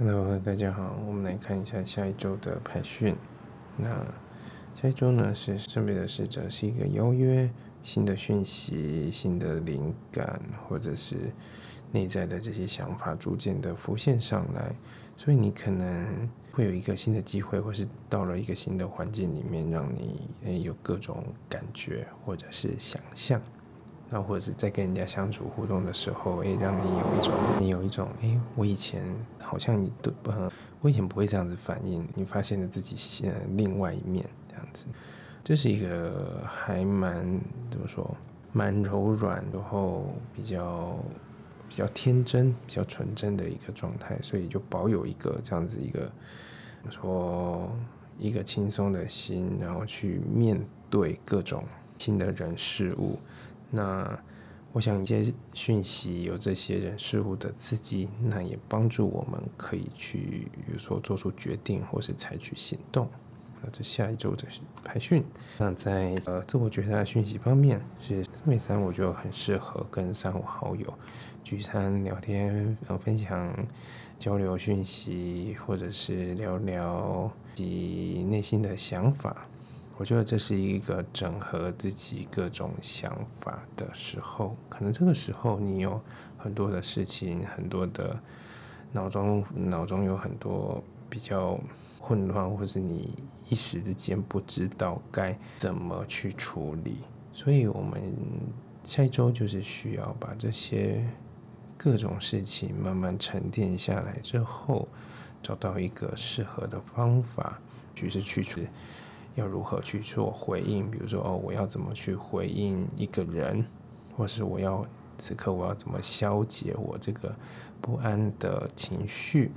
Hello，大家好，我们来看一下下一周的排讯。那下一周呢是圣杯的使者，是一个邀约新的讯息、新的灵感，或者是内在的这些想法逐渐的浮现上来，所以你可能会有一个新的机会，或是到了一个新的环境里面，让你诶有各种感觉或者是想象。那或者是在跟人家相处互动的时候，诶，让你有一种，你有一种，诶，我以前好像你都不，我以前不会这样子反应，你发现了自己现另外一面这样子，这是一个还蛮怎么说，蛮柔软，然后比较比较天真、比较纯真的一个状态，所以就保有一个这样子一个说一个轻松的心，然后去面对各种新的人事物。那我想一些讯息有这些人事物的刺激，那也帮助我们可以去，比如说做出决定或是采取行动。那这下一周的排训，那在呃自我觉察的讯息方面，是三美三，我觉得很适合跟三五好友聚餐聊天，然后分享交流讯息，或者是聊聊自己内心的想法。我觉得这是一个整合自己各种想法的时候，可能这个时候你有很多的事情，很多的脑中脑中有很多比较混乱，或是你一时之间不知道该怎么去处理，所以我们下一周就是需要把这些各种事情慢慢沉淀下来之后，找到一个适合的方法，就是去处理。要如何去做回应？比如说，哦，我要怎么去回应一个人，或是我要此刻我要怎么消解我这个不安的情绪？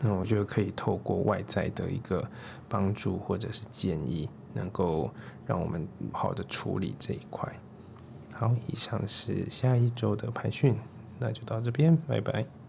那我觉得可以透过外在的一个帮助或者是建议，能够让我们好的处理这一块。好，以上是下一周的培训，那就到这边，拜拜。